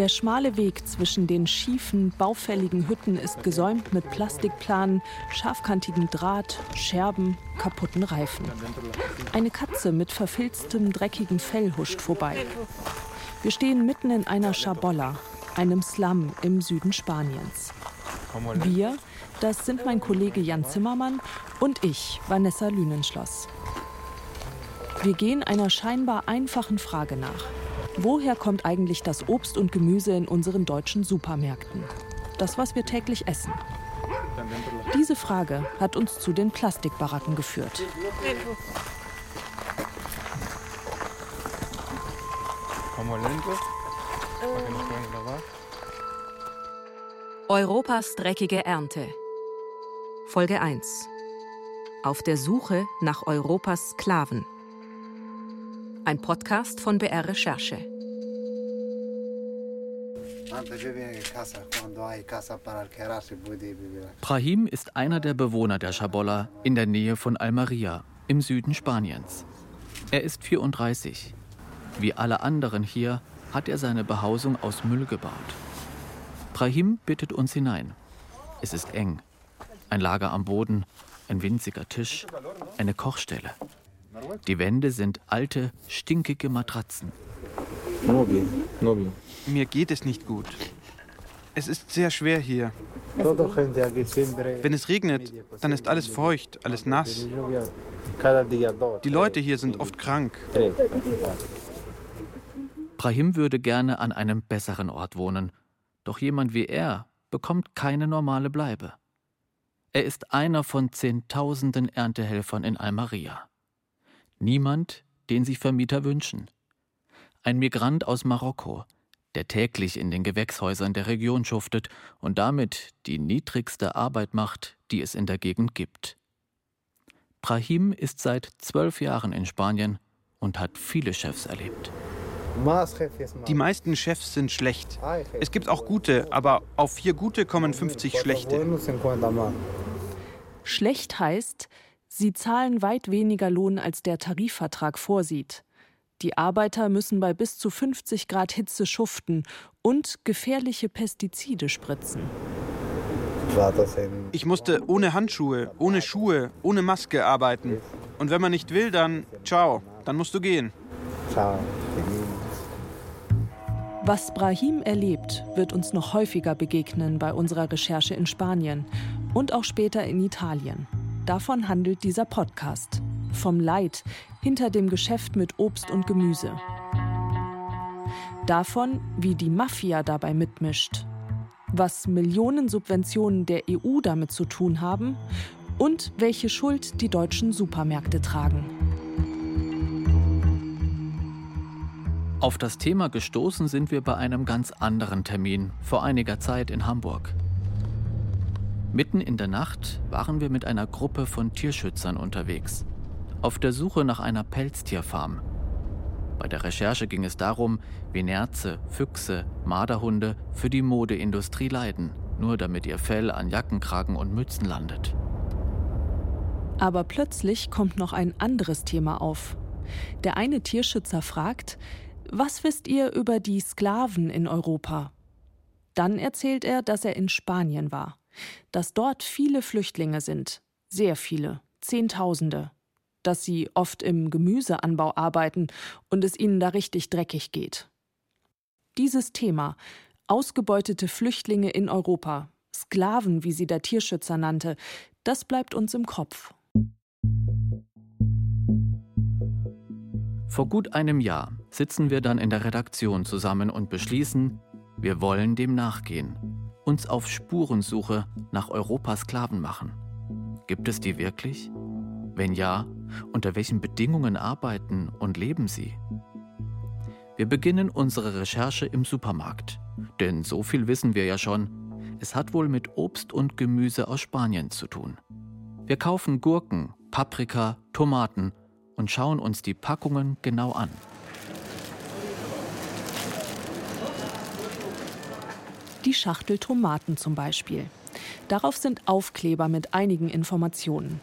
Der schmale Weg zwischen den schiefen, baufälligen Hütten ist gesäumt mit Plastikplanen, scharfkantigem Draht, Scherben, kaputten Reifen. Eine Katze mit verfilztem, dreckigem Fell huscht vorbei. Wir stehen mitten in einer Schabolla, einem Slum im Süden Spaniens. Wir, das sind mein Kollege Jan Zimmermann und ich, Vanessa Lünenschloss. Wir gehen einer scheinbar einfachen Frage nach. Woher kommt eigentlich das Obst und Gemüse in unseren deutschen Supermärkten? Das, was wir täglich essen. Diese Frage hat uns zu den Plastikbaracken geführt. Europas dreckige Ernte. Folge 1. Auf der Suche nach Europas Sklaven. Ein Podcast von BR Recherche. Brahim ist einer der Bewohner der Schabolla in der Nähe von Almeria im Süden Spaniens. Er ist 34. Wie alle anderen hier hat er seine Behausung aus Müll gebaut. Brahim bittet uns hinein. Es ist eng. Ein Lager am Boden, ein winziger Tisch, eine Kochstelle. Die Wände sind alte, stinkige Matratzen. Mir geht es nicht gut. Es ist sehr schwer hier. Wenn es regnet, dann ist alles feucht, alles nass. Die Leute hier sind oft krank. Brahim würde gerne an einem besseren Ort wohnen, doch jemand wie er bekommt keine normale Bleibe. Er ist einer von Zehntausenden Erntehelfern in Almeria. Niemand, den sich Vermieter wünschen. Ein Migrant aus Marokko, der täglich in den Gewächshäusern der Region schuftet und damit die niedrigste Arbeit macht, die es in der Gegend gibt. Brahim ist seit zwölf Jahren in Spanien und hat viele Chefs erlebt. Die meisten Chefs sind schlecht. Es gibt auch gute, aber auf vier gute kommen 50 schlechte. Schlecht heißt, sie zahlen weit weniger Lohn, als der Tarifvertrag vorsieht. Die Arbeiter müssen bei bis zu 50 Grad Hitze schuften und gefährliche Pestizide spritzen. Ich musste ohne Handschuhe, ohne Schuhe, ohne Maske arbeiten. Und wenn man nicht will, dann ciao, dann musst du gehen. Was Brahim erlebt, wird uns noch häufiger begegnen bei unserer Recherche in Spanien und auch später in Italien. Davon handelt dieser Podcast. Vom Leid hinter dem Geschäft mit Obst und Gemüse. Davon, wie die Mafia dabei mitmischt. Was Millionen Subventionen der EU damit zu tun haben und welche Schuld die deutschen Supermärkte tragen. Auf das Thema gestoßen sind wir bei einem ganz anderen Termin vor einiger Zeit in Hamburg. Mitten in der Nacht waren wir mit einer Gruppe von Tierschützern unterwegs, auf der Suche nach einer Pelztierfarm. Bei der Recherche ging es darum, wie Nerze, Füchse, Marderhunde für die Modeindustrie leiden, nur damit ihr Fell an Jackenkragen und Mützen landet. Aber plötzlich kommt noch ein anderes Thema auf. Der eine Tierschützer fragt, was wisst ihr über die Sklaven in Europa? Dann erzählt er, dass er in Spanien war dass dort viele Flüchtlinge sind, sehr viele, Zehntausende, dass sie oft im Gemüseanbau arbeiten und es ihnen da richtig dreckig geht. Dieses Thema, ausgebeutete Flüchtlinge in Europa, Sklaven, wie sie der Tierschützer nannte, das bleibt uns im Kopf. Vor gut einem Jahr sitzen wir dann in der Redaktion zusammen und beschließen, wir wollen dem nachgehen uns auf Spurensuche nach Europas Sklaven machen. Gibt es die wirklich? Wenn ja, unter welchen Bedingungen arbeiten und leben sie? Wir beginnen unsere Recherche im Supermarkt, denn so viel wissen wir ja schon, es hat wohl mit Obst und Gemüse aus Spanien zu tun. Wir kaufen Gurken, Paprika, Tomaten und schauen uns die Packungen genau an. Die Schachtel Tomaten zum Beispiel. Darauf sind Aufkleber mit einigen Informationen.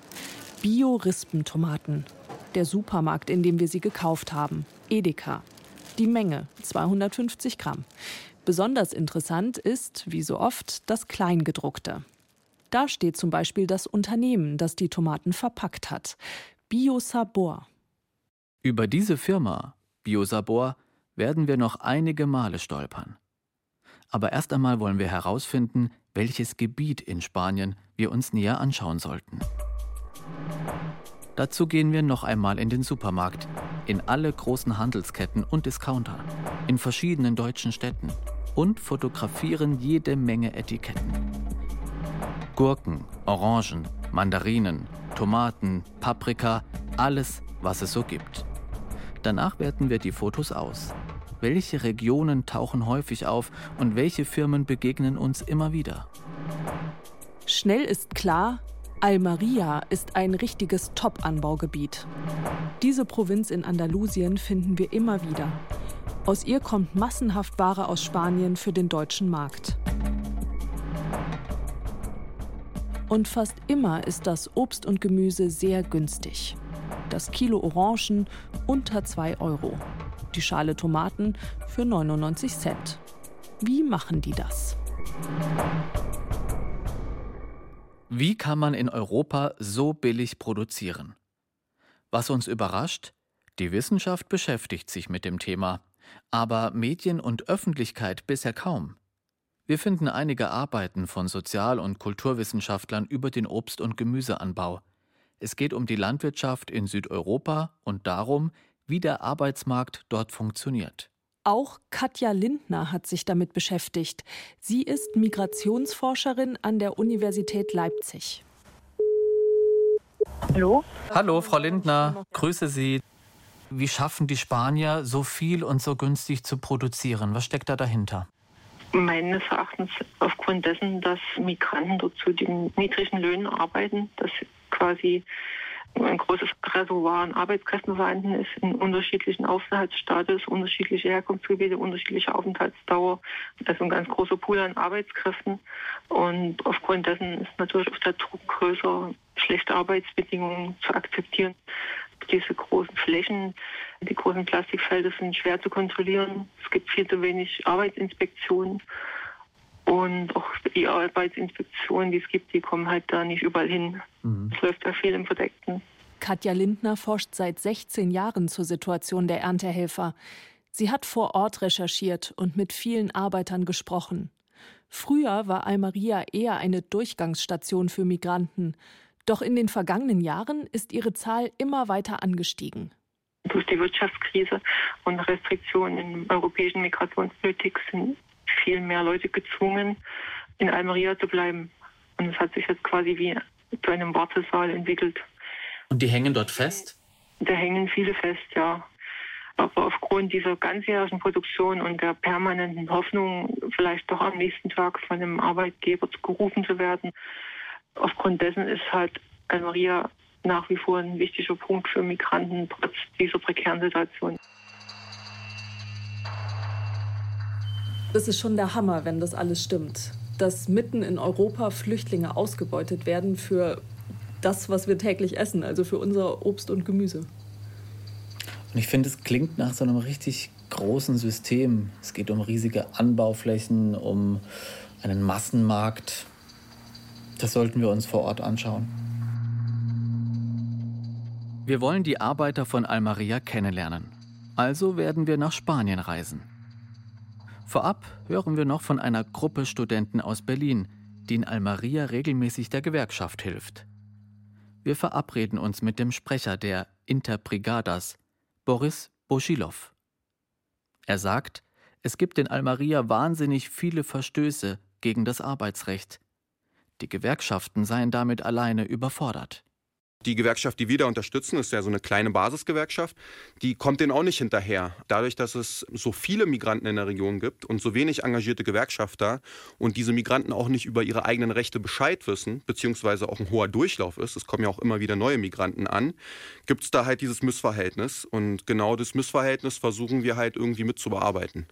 Bio-Rispentomaten. Der Supermarkt, in dem wir sie gekauft haben. Edeka. Die Menge 250 Gramm. Besonders interessant ist, wie so oft, das Kleingedruckte. Da steht zum Beispiel das Unternehmen, das die Tomaten verpackt hat. Biosabor. Über diese Firma, Biosabor, werden wir noch einige Male stolpern. Aber erst einmal wollen wir herausfinden, welches Gebiet in Spanien wir uns näher anschauen sollten. Dazu gehen wir noch einmal in den Supermarkt, in alle großen Handelsketten und Discounter, in verschiedenen deutschen Städten und fotografieren jede Menge Etiketten. Gurken, Orangen, Mandarinen, Tomaten, Paprika, alles, was es so gibt. Danach werten wir die Fotos aus. Welche Regionen tauchen häufig auf und welche Firmen begegnen uns immer wieder? Schnell ist klar, Almeria ist ein richtiges Top-Anbaugebiet. Diese Provinz in Andalusien finden wir immer wieder. Aus ihr kommt massenhaft Ware aus Spanien für den deutschen Markt. Und fast immer ist das Obst und Gemüse sehr günstig. Das Kilo Orangen unter 2 Euro. Die Schale Tomaten für 99 Cent. Wie machen die das? Wie kann man in Europa so billig produzieren? Was uns überrascht, die Wissenschaft beschäftigt sich mit dem Thema, aber Medien und Öffentlichkeit bisher kaum. Wir finden einige Arbeiten von Sozial- und Kulturwissenschaftlern über den Obst- und Gemüseanbau. Es geht um die Landwirtschaft in Südeuropa und darum, wie der Arbeitsmarkt dort funktioniert. Auch Katja Lindner hat sich damit beschäftigt. Sie ist Migrationsforscherin an der Universität Leipzig. Hallo? Hallo, Frau Lindner, grüße Sie. Wie schaffen die Spanier, so viel und so günstig zu produzieren? Was steckt da dahinter? Meines Erachtens aufgrund dessen, dass Migranten dort zu den niedrigen Löhnen arbeiten, dass quasi ein großes Reservoir an Arbeitskräften vorhanden ist in unterschiedlichen Aufenthaltsstatus, unterschiedliche Herkunftsgebiete, unterschiedliche Aufenthaltsdauer. Also ein ganz großer Pool an Arbeitskräften. Und aufgrund dessen ist natürlich auch der Druck größer, schlechte Arbeitsbedingungen zu akzeptieren. Diese großen Flächen, die großen Plastikfelder sind schwer zu kontrollieren. Es gibt viel zu wenig Arbeitsinspektionen. Und auch die Arbeitsinspektionen, die es gibt, die kommen halt da nicht überall hin. Mhm. Es läuft ja viel im Verdeckten. Katja Lindner forscht seit 16 Jahren zur Situation der Erntehelfer. Sie hat vor Ort recherchiert und mit vielen Arbeitern gesprochen. Früher war Almeria eher eine Durchgangsstation für Migranten. Doch in den vergangenen Jahren ist ihre Zahl immer weiter angestiegen. Durch die Wirtschaftskrise und Restriktionen in der europäischen Migrationspolitik sind viel mehr Leute gezwungen, in Almeria zu bleiben. Und es hat sich jetzt quasi wie zu einem Wartesaal entwickelt. Und die hängen dort fest? Da hängen viele fest, ja. Aber aufgrund dieser ganzjährigen Produktion und der permanenten Hoffnung, vielleicht doch am nächsten Tag von einem Arbeitgeber gerufen zu werden, aufgrund dessen ist halt Almeria nach wie vor ein wichtiger Punkt für Migranten, trotz dieser prekären Situation. Das ist schon der Hammer, wenn das alles stimmt. Dass mitten in Europa Flüchtlinge ausgebeutet werden für das, was wir täglich essen, also für unser Obst und Gemüse. Und ich finde, es klingt nach so einem richtig großen System. Es geht um riesige Anbauflächen, um einen Massenmarkt. Das sollten wir uns vor Ort anschauen. Wir wollen die Arbeiter von Almeria kennenlernen. Also werden wir nach Spanien reisen. Vorab hören wir noch von einer Gruppe Studenten aus Berlin, die in Almeria regelmäßig der Gewerkschaft hilft. Wir verabreden uns mit dem Sprecher der Interbrigadas, Boris Boschilov. Er sagt, es gibt in Almeria wahnsinnig viele Verstöße gegen das Arbeitsrecht. Die Gewerkschaften seien damit alleine überfordert. Die Gewerkschaft, die wir da unterstützen, ist ja so eine kleine Basisgewerkschaft, die kommt denen auch nicht hinterher. Dadurch, dass es so viele Migranten in der Region gibt und so wenig engagierte Gewerkschafter und diese Migranten auch nicht über ihre eigenen Rechte Bescheid wissen, beziehungsweise auch ein hoher Durchlauf ist, es kommen ja auch immer wieder neue Migranten an, gibt es da halt dieses Missverhältnis. Und genau das Missverhältnis versuchen wir halt irgendwie mitzubearbeiten.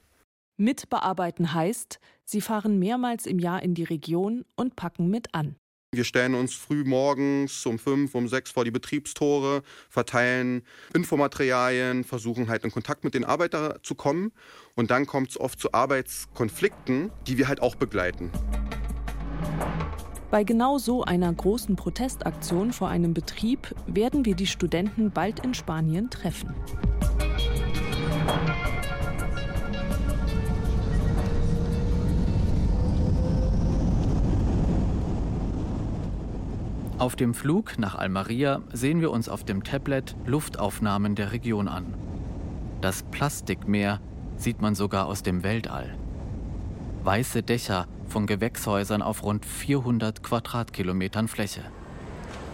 Mitbearbeiten heißt, sie fahren mehrmals im Jahr in die Region und packen mit an. Wir stellen uns früh morgens um fünf, um sechs vor die Betriebstore, verteilen Infomaterialien, versuchen halt in Kontakt mit den Arbeitern zu kommen. Und dann kommt es oft zu Arbeitskonflikten, die wir halt auch begleiten. Bei genau so einer großen Protestaktion vor einem Betrieb werden wir die Studenten bald in Spanien treffen. Auf dem Flug nach Almeria sehen wir uns auf dem Tablet Luftaufnahmen der Region an. Das Plastikmeer sieht man sogar aus dem Weltall. Weiße Dächer von Gewächshäusern auf rund 400 Quadratkilometern Fläche.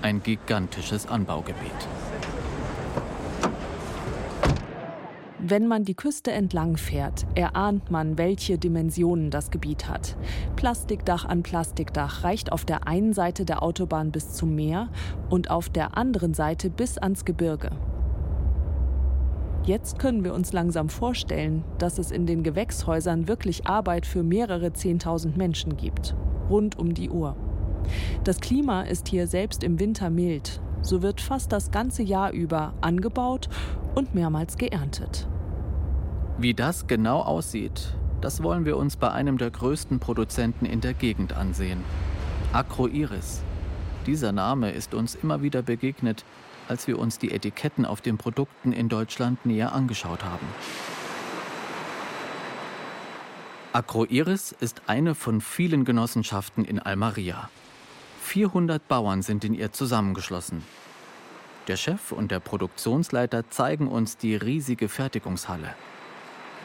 Ein gigantisches Anbaugebiet. Wenn man die Küste entlang fährt, erahnt man, welche Dimensionen das Gebiet hat. Plastikdach an Plastikdach reicht auf der einen Seite der Autobahn bis zum Meer und auf der anderen Seite bis ans Gebirge. Jetzt können wir uns langsam vorstellen, dass es in den Gewächshäusern wirklich Arbeit für mehrere Zehntausend Menschen gibt. Rund um die Uhr. Das Klima ist hier selbst im Winter mild. So wird fast das ganze Jahr über angebaut und mehrmals geerntet. Wie das genau aussieht, das wollen wir uns bei einem der größten Produzenten in der Gegend ansehen. Agroiris. Dieser Name ist uns immer wieder begegnet, als wir uns die Etiketten auf den Produkten in Deutschland näher angeschaut haben. Agroiris ist eine von vielen Genossenschaften in Almaria. 400 Bauern sind in ihr zusammengeschlossen. Der Chef und der Produktionsleiter zeigen uns die riesige Fertigungshalle.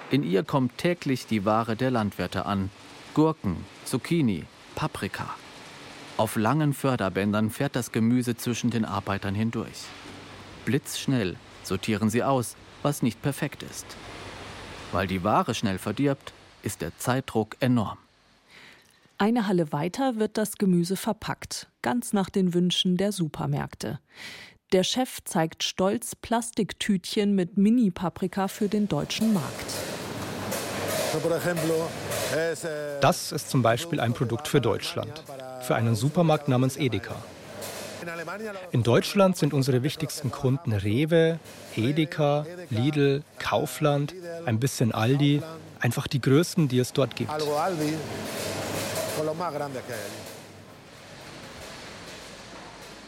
In ihr kommt täglich die Ware der Landwirte an. Gurken, Zucchini, Paprika. Auf langen Förderbändern fährt das Gemüse zwischen den Arbeitern hindurch. Blitzschnell sortieren sie aus, was nicht perfekt ist. Weil die Ware schnell verdirbt, ist der Zeitdruck enorm. Eine Halle weiter wird das Gemüse verpackt, ganz nach den Wünschen der Supermärkte. Der Chef zeigt stolz Plastiktütchen mit Mini-Paprika für den deutschen Markt. Das ist zum Beispiel ein Produkt für Deutschland, für einen Supermarkt namens Edeka. In Deutschland sind unsere wichtigsten Kunden Rewe, Edeka, Lidl, Kaufland, ein bisschen Aldi, einfach die größten, die es dort gibt.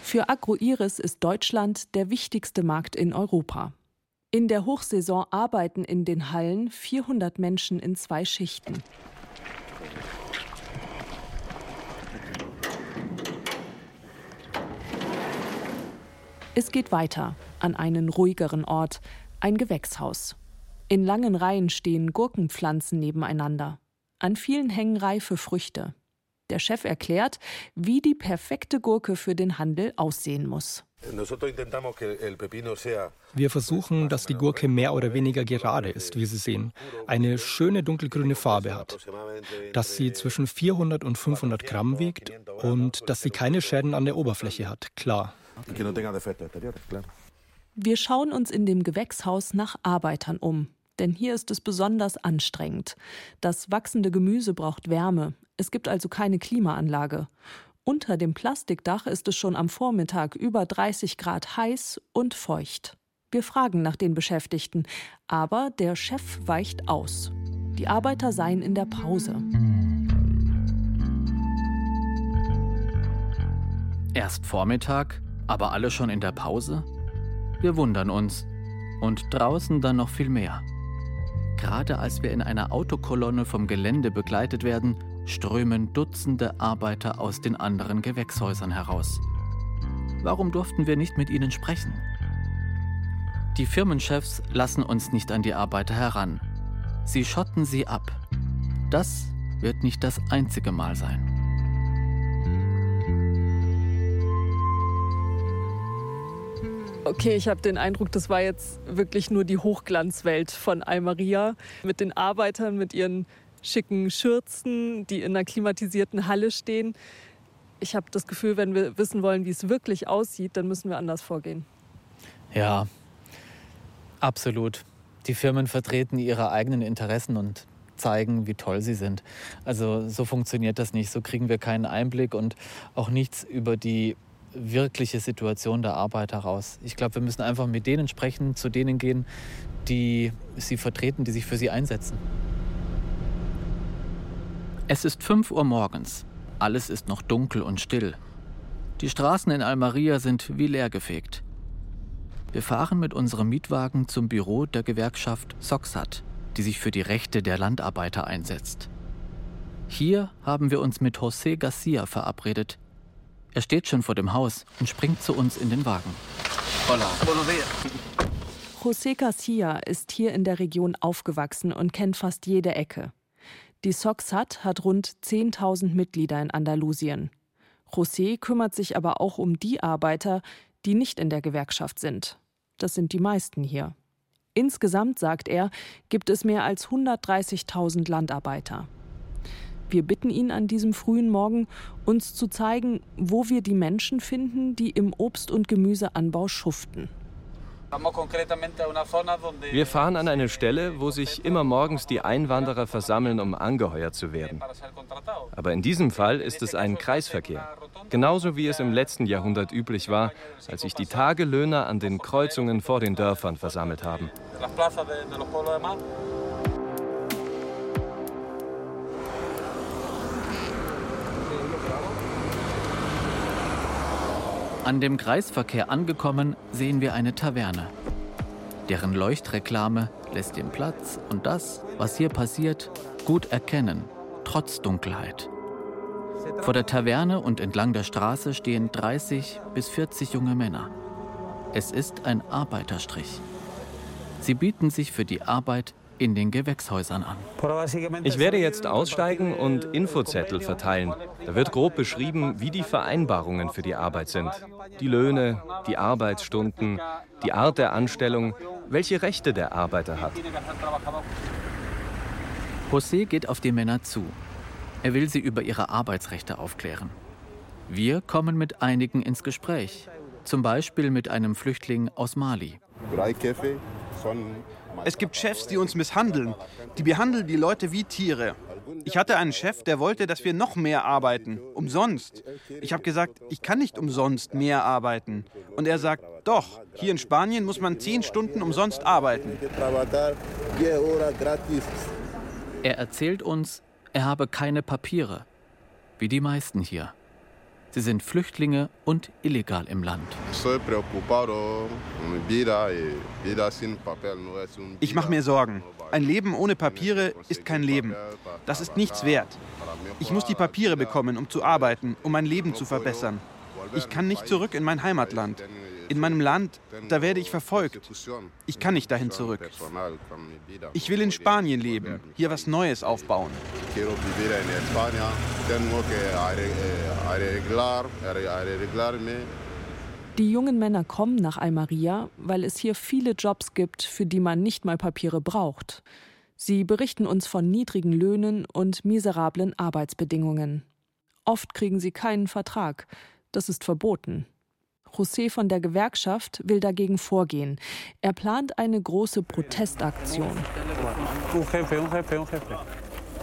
Für Agroiris ist Deutschland der wichtigste Markt in Europa. In der Hochsaison arbeiten in den Hallen 400 Menschen in zwei Schichten. Es geht weiter an einen ruhigeren Ort, ein Gewächshaus. In langen Reihen stehen Gurkenpflanzen nebeneinander. An vielen hängen reife Früchte. Der Chef erklärt, wie die perfekte Gurke für den Handel aussehen muss. Wir versuchen, dass die Gurke mehr oder weniger gerade ist, wie Sie sehen, eine schöne dunkelgrüne Farbe hat, dass sie zwischen 400 und 500 Gramm wiegt und dass sie keine Schäden an der Oberfläche hat, klar. Wir schauen uns in dem Gewächshaus nach Arbeitern um, denn hier ist es besonders anstrengend. Das wachsende Gemüse braucht Wärme, es gibt also keine Klimaanlage. Unter dem Plastikdach ist es schon am Vormittag über 30 Grad heiß und feucht. Wir fragen nach den Beschäftigten, aber der Chef weicht aus. Die Arbeiter seien in der Pause. Erst Vormittag, aber alle schon in der Pause? Wir wundern uns. Und draußen dann noch viel mehr. Gerade als wir in einer Autokolonne vom Gelände begleitet werden, strömen Dutzende Arbeiter aus den anderen Gewächshäusern heraus. Warum durften wir nicht mit ihnen sprechen? Die Firmenchefs lassen uns nicht an die Arbeiter heran. Sie schotten sie ab. Das wird nicht das einzige Mal sein. Okay, ich habe den Eindruck, das war jetzt wirklich nur die Hochglanzwelt von Almeria mit den Arbeitern, mit ihren schicken Schürzen, die in einer klimatisierten Halle stehen. Ich habe das Gefühl, wenn wir wissen wollen, wie es wirklich aussieht, dann müssen wir anders vorgehen. Ja, absolut. Die Firmen vertreten ihre eigenen Interessen und zeigen, wie toll sie sind. Also so funktioniert das nicht. So kriegen wir keinen Einblick und auch nichts über die wirkliche Situation der Arbeiter raus. Ich glaube, wir müssen einfach mit denen sprechen, zu denen gehen, die sie vertreten, die sich für sie einsetzen. Es ist 5 Uhr morgens. Alles ist noch dunkel und still. Die Straßen in Almeria sind wie leergefegt. Wir fahren mit unserem Mietwagen zum Büro der Gewerkschaft Soxat, die sich für die Rechte der Landarbeiter einsetzt. Hier haben wir uns mit José Garcia verabredet. Er steht schon vor dem Haus und springt zu uns in den Wagen. Hola. José Garcia ist hier in der Region aufgewachsen und kennt fast jede Ecke. Die Soxat hat rund 10.000 Mitglieder in Andalusien. José kümmert sich aber auch um die Arbeiter, die nicht in der Gewerkschaft sind. Das sind die meisten hier. Insgesamt, sagt er, gibt es mehr als 130.000 Landarbeiter. Wir bitten ihn an diesem frühen Morgen, uns zu zeigen, wo wir die Menschen finden, die im Obst- und Gemüseanbau schuften. Wir fahren an eine Stelle, wo sich immer morgens die Einwanderer versammeln, um angeheuert zu werden. Aber in diesem Fall ist es ein Kreisverkehr. Genauso wie es im letzten Jahrhundert üblich war, als sich die Tagelöhner an den Kreuzungen vor den Dörfern versammelt haben. An dem Kreisverkehr angekommen, sehen wir eine Taverne. Deren Leuchtreklame lässt den Platz und das, was hier passiert, gut erkennen, trotz Dunkelheit. Vor der Taverne und entlang der Straße stehen 30 bis 40 junge Männer. Es ist ein Arbeiterstrich. Sie bieten sich für die Arbeit in den Gewächshäusern an. Ich werde jetzt aussteigen und Infozettel verteilen. Da wird grob beschrieben, wie die Vereinbarungen für die Arbeit sind. Die Löhne, die Arbeitsstunden, die Art der Anstellung, welche Rechte der Arbeiter hat. José geht auf die Männer zu. Er will sie über ihre Arbeitsrechte aufklären. Wir kommen mit einigen ins Gespräch, zum Beispiel mit einem Flüchtling aus Mali. Es gibt Chefs, die uns misshandeln. Die behandeln die Leute wie Tiere. Ich hatte einen Chef, der wollte, dass wir noch mehr arbeiten. Umsonst. Ich habe gesagt, ich kann nicht umsonst mehr arbeiten. Und er sagt, doch, hier in Spanien muss man zehn Stunden umsonst arbeiten. Er erzählt uns, er habe keine Papiere, wie die meisten hier. Sie sind Flüchtlinge und illegal im Land. Ich mache mir Sorgen. Ein Leben ohne Papiere ist kein Leben. Das ist nichts wert. Ich muss die Papiere bekommen, um zu arbeiten, um mein Leben zu verbessern. Ich kann nicht zurück in mein Heimatland. In meinem Land, da werde ich verfolgt. Ich kann nicht dahin zurück. Ich will in Spanien leben, hier was Neues aufbauen. Die jungen Männer kommen nach Almeria, weil es hier viele Jobs gibt, für die man nicht mal Papiere braucht. Sie berichten uns von niedrigen Löhnen und miserablen Arbeitsbedingungen. Oft kriegen sie keinen Vertrag. Das ist verboten. José von der Gewerkschaft will dagegen vorgehen. Er plant eine große Protestaktion.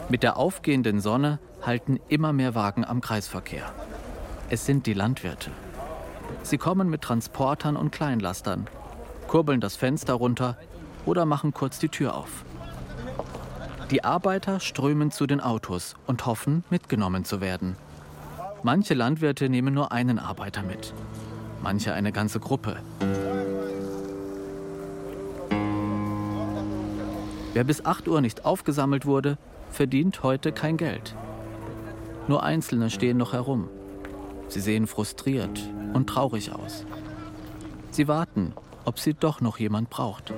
Mit der aufgehenden Sonne halten immer mehr Wagen am Kreisverkehr. Es sind die Landwirte. Sie kommen mit Transportern und Kleinlastern, kurbeln das Fenster runter oder machen kurz die Tür auf. Die Arbeiter strömen zu den Autos und hoffen, mitgenommen zu werden. Manche Landwirte nehmen nur einen Arbeiter mit manche eine ganze Gruppe. Wer bis 8 Uhr nicht aufgesammelt wurde, verdient heute kein Geld. Nur Einzelne stehen noch herum. Sie sehen frustriert und traurig aus. Sie warten, ob sie doch noch jemand braucht.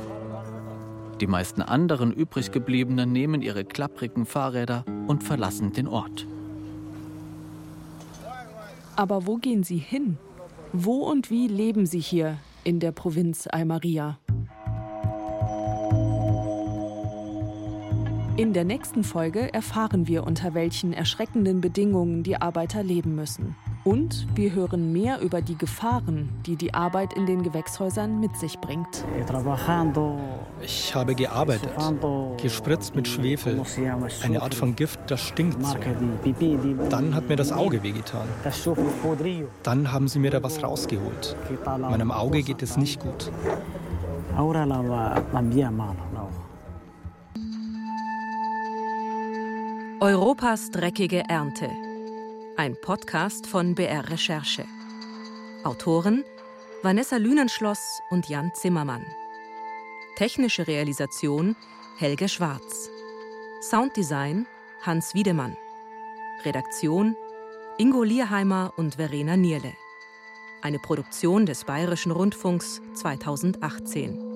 Die meisten anderen übriggebliebenen nehmen ihre klapprigen Fahrräder und verlassen den Ort. Aber wo gehen sie hin? Wo und wie leben Sie hier in der Provinz Almeria? In der nächsten Folge erfahren wir, unter welchen erschreckenden Bedingungen die Arbeiter leben müssen Und wir hören mehr über die Gefahren, die die Arbeit in den Gewächshäusern mit sich bringt. Ich habe gearbeitet, gespritzt mit Schwefel, eine Art von Gift, das stinkt so. Dann hat mir das Auge wehgetan. Dann haben sie mir da was rausgeholt. Meinem Auge geht es nicht gut. Europas dreckige Ernte. Ein Podcast von BR Recherche. Autoren Vanessa Lünenschloss und Jan Zimmermann. Technische Realisation Helge Schwarz. Sounddesign Hans Wiedemann. Redaktion Ingo Lierheimer und Verena Nierle. Eine Produktion des Bayerischen Rundfunks 2018.